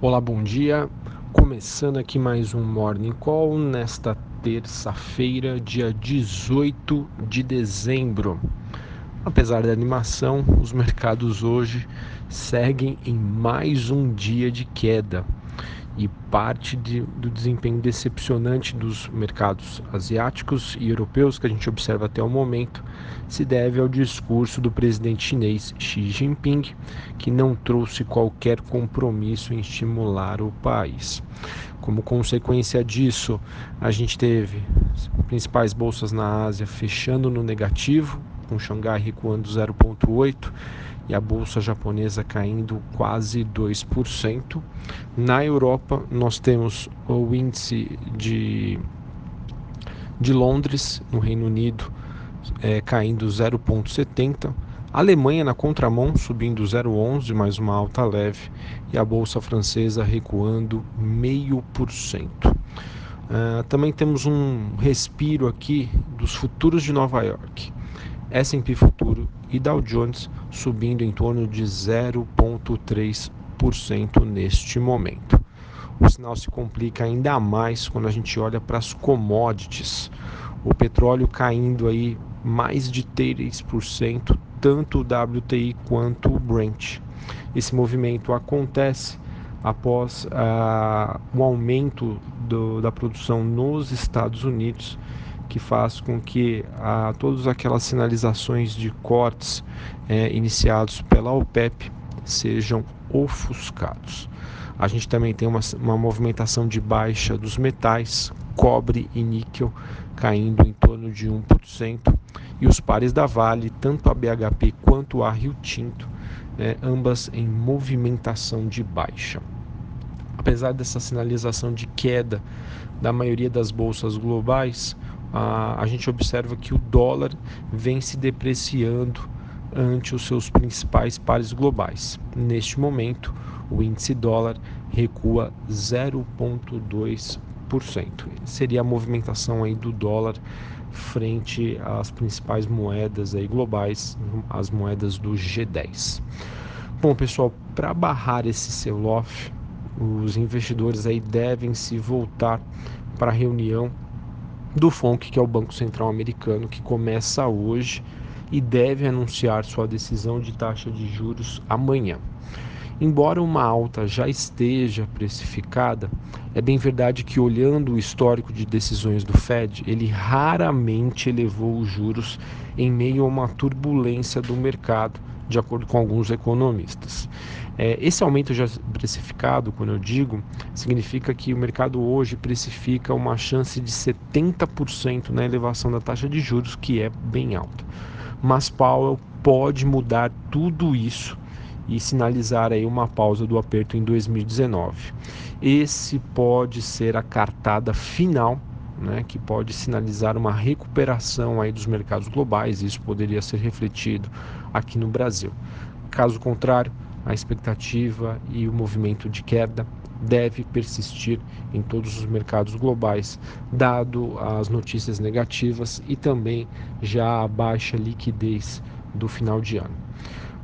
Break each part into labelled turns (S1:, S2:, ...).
S1: Olá, bom dia. Começando aqui mais um Morning Call nesta terça-feira, dia 18 de dezembro. Apesar da animação, os mercados hoje seguem em mais um dia de queda e parte de, do desempenho decepcionante dos mercados asiáticos e europeus que a gente observa até o momento se deve ao discurso do presidente chinês Xi Jinping, que não trouxe qualquer compromisso em estimular o país. Como consequência disso, a gente teve as principais bolsas na Ásia fechando no negativo, com Xangai recuando 0,8 e a bolsa japonesa caindo quase 2%. Na Europa, nós temos o índice de, de Londres, no Reino Unido, é, caindo 0,70%. Alemanha na contramão subindo 0,11, mais uma alta leve, e a bolsa francesa recuando 0,5%. Uh, também temos um respiro aqui dos futuros de Nova York. S&P futuro e Dow Jones subindo em torno de 0,3% neste momento. O sinal se complica ainda mais quando a gente olha para as commodities. O petróleo caindo aí mais de 3%, tanto o WTI quanto o Brent. Esse movimento acontece após uh, o aumento do, da produção nos Estados Unidos que faz com que a, todas aquelas sinalizações de cortes é, iniciados pela OPEP sejam ofuscados. A gente também tem uma, uma movimentação de baixa dos metais, cobre e níquel caindo em torno de 1%, e os pares da Vale, tanto a BHP quanto a Rio Tinto, né, ambas em movimentação de baixa. Apesar dessa sinalização de queda da maioria das bolsas globais, a, gente observa que o dólar vem se depreciando ante os seus principais pares globais. Neste momento, o índice dólar recua 0,2%. Seria a movimentação aí do dólar frente às principais moedas aí globais, as moedas do G10. Bom, pessoal, para barrar esse sell-off, os investidores aí devem se voltar para a reunião do FONC, que é o Banco Central Americano, que começa hoje e deve anunciar sua decisão de taxa de juros amanhã. Embora uma alta já esteja precificada, é bem verdade que, olhando o histórico de decisões do Fed, ele raramente elevou os juros em meio a uma turbulência do mercado, de acordo com alguns economistas. É, esse aumento já precificado, quando eu digo, significa que o mercado hoje precifica uma chance de 70% na elevação da taxa de juros, que é bem alta. Mas Powell pode mudar tudo isso e sinalizar aí uma pausa do aperto em 2019. Esse pode ser a cartada final, né, que pode sinalizar uma recuperação aí dos mercados globais. Isso poderia ser refletido aqui no Brasil. Caso contrário, a expectativa e o movimento de queda deve persistir em todos os mercados globais, dado as notícias negativas e também já a baixa liquidez do final de ano.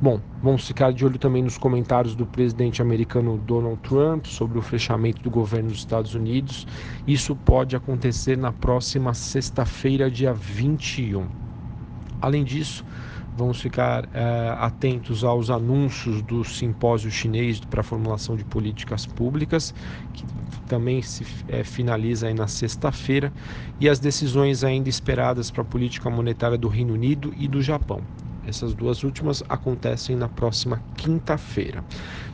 S1: Bom, vamos ficar de olho também nos comentários do presidente americano Donald Trump sobre o fechamento do governo dos Estados Unidos. Isso pode acontecer na próxima sexta-feira, dia 21. Além disso, Vamos ficar uh, atentos aos anúncios do simpósio chinês para a formulação de políticas públicas, que também se é, finaliza na sexta-feira, e as decisões ainda esperadas para a política monetária do Reino Unido e do Japão. Essas duas últimas acontecem na próxima quinta-feira.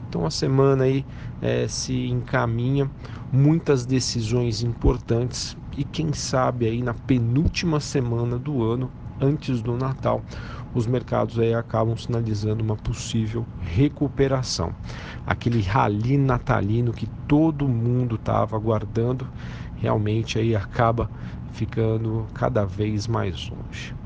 S1: Então a semana aí é, se encaminha muitas decisões importantes e quem sabe aí na penúltima semana do ano, antes do Natal, os mercados aí acabam sinalizando uma possível recuperação. Aquele rally natalino que todo mundo estava aguardando, realmente aí acaba ficando cada vez mais longe.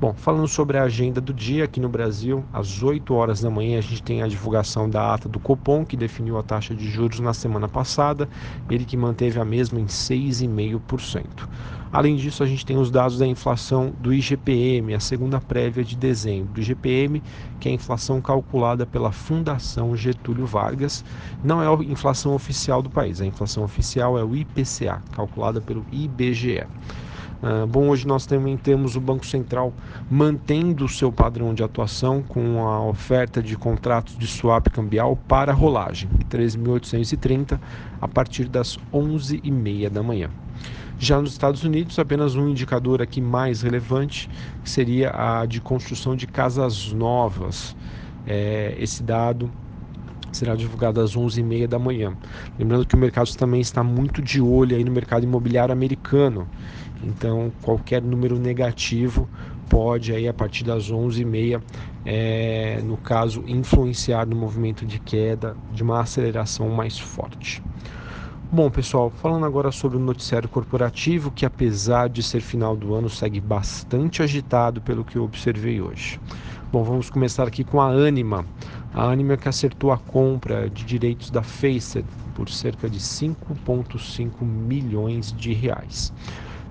S1: Bom, falando sobre a agenda do dia aqui no Brasil, às 8 horas da manhã a gente tem a divulgação da ata do Copom, que definiu a taxa de juros na semana passada, ele que manteve a mesma em 6,5%. Além disso, a gente tem os dados da inflação do IGPM, a segunda prévia de dezembro. O IGPM, que é a inflação calculada pela Fundação Getúlio Vargas, não é a inflação oficial do país, a inflação oficial é o IPCA, calculada pelo IBGE. Uh, bom, hoje nós também temos o Banco Central mantendo o seu padrão de atuação com a oferta de contratos de swap cambial para rolagem, 13.830 a partir das 11h30 da manhã. Já nos Estados Unidos, apenas um indicador aqui mais relevante seria a de construção de casas novas. É, esse dado será divulgado às 11h30 da manhã. Lembrando que o mercado também está muito de olho aí no mercado imobiliário americano. Então, qualquer número negativo pode aí a partir das 11h30, é, no caso, influenciar no movimento de queda de uma aceleração mais forte. Bom, pessoal, falando agora sobre o noticiário corporativo, que apesar de ser final do ano, segue bastante agitado pelo que eu observei hoje. Bom, vamos começar aqui com a Anima. A Anima que acertou a compra de direitos da Facet por cerca de 5,5 milhões de reais.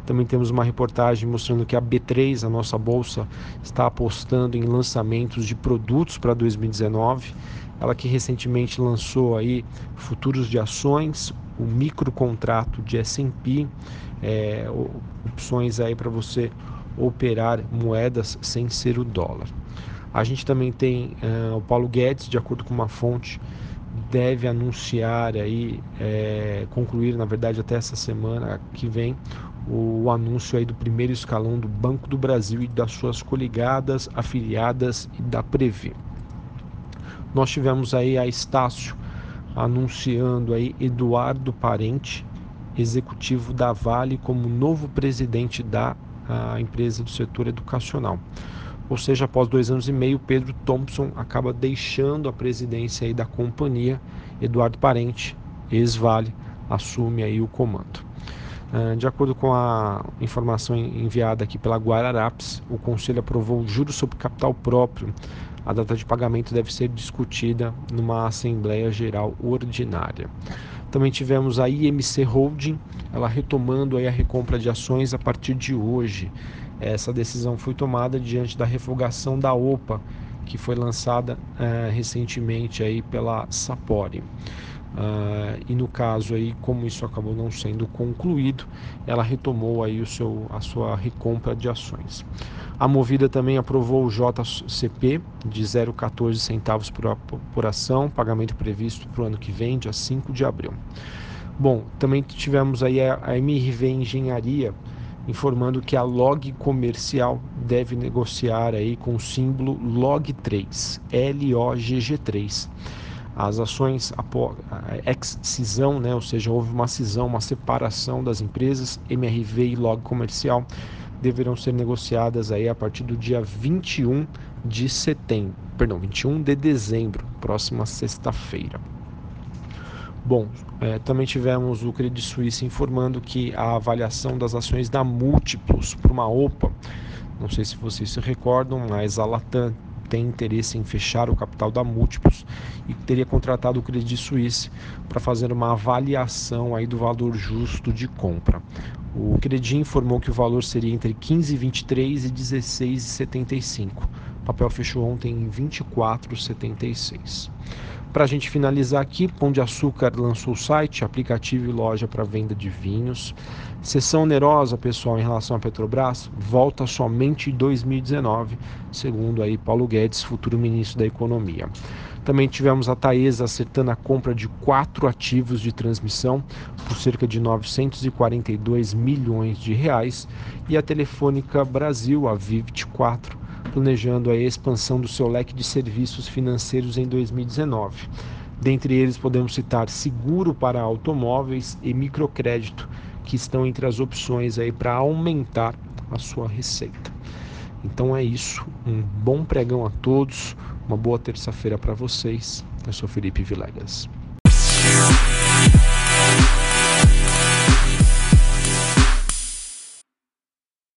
S1: Também temos uma reportagem mostrando que a B3, a nossa bolsa, está apostando em lançamentos de produtos para 2019. Ela que recentemente lançou aí futuros de ações, o microcontrato de S&P, é, opções aí para você operar moedas sem ser o dólar. A gente também tem uh, o Paulo Guedes, de acordo com uma fonte, deve anunciar aí, é, concluir na verdade até essa semana que vem, o anúncio aí do primeiro escalão do Banco do Brasil e das suas coligadas, afiliadas e da Previ. Nós tivemos aí a Estácio anunciando aí Eduardo Parente, executivo da Vale, como novo presidente da empresa do setor educacional. Ou seja, após dois anos e meio, Pedro Thompson acaba deixando a presidência da companhia. Eduardo Parente, ex-Vale, assume aí o comando. Ah, de acordo com a informação enviada aqui pela Guararapes, o Conselho aprovou juros sobre capital próprio. A data de pagamento deve ser discutida numa Assembleia Geral Ordinária. Também tivemos a IMC Holding, ela retomando aí a recompra de ações a partir de hoje. Essa decisão foi tomada diante da revogação da OPA, que foi lançada uh, recentemente aí pela Sapori. Uh, e no caso aí, como isso acabou não sendo concluído, ela retomou aí o seu, a sua recompra de ações. A Movida também aprovou o JCP de 0,14 centavos por, por ação, pagamento previsto para o ano que vem, dia 5 de abril. Bom, também tivemos aí a, a MRV Engenharia informando que a Log Comercial deve negociar aí com o símbolo LOG3, L-O-G-G3 as ações ex-cisão, né, ou seja, houve uma cisão, uma separação das empresas, MRV e Log Comercial, deverão ser negociadas aí a partir do dia 21 de setembro, perdão, 21 de dezembro, próxima sexta-feira. Bom, é, também tivemos o Credit Suisse informando que a avaliação das ações da Múltiplos para uma OPA, não sei se vocês se recordam, mas a Latam tem interesse em fechar o capital da Múltiplos e teria contratado o Credit Suisse para fazer uma avaliação aí do valor justo de compra. O Credit informou que o valor seria entre 15,23 e 16,75. O papel fechou ontem em 24,76. Para a gente finalizar aqui, Pão de Açúcar lançou o site, aplicativo e loja para venda de vinhos. Sessão onerosa, pessoal, em relação à Petrobras, volta somente em 2019, segundo aí Paulo Guedes, futuro ministro da Economia. Também tivemos a Taesa acertando a compra de quatro ativos de transmissão por cerca de 942 milhões de reais e a Telefônica Brasil, a Vivt4, planejando a expansão do seu leque de serviços financeiros em 2019. Dentre eles podemos citar seguro para automóveis e microcrédito, que estão entre as opções aí para aumentar a sua receita. Então é isso, um bom pregão a todos, uma boa terça-feira para vocês. Eu sou Felipe Vilegas.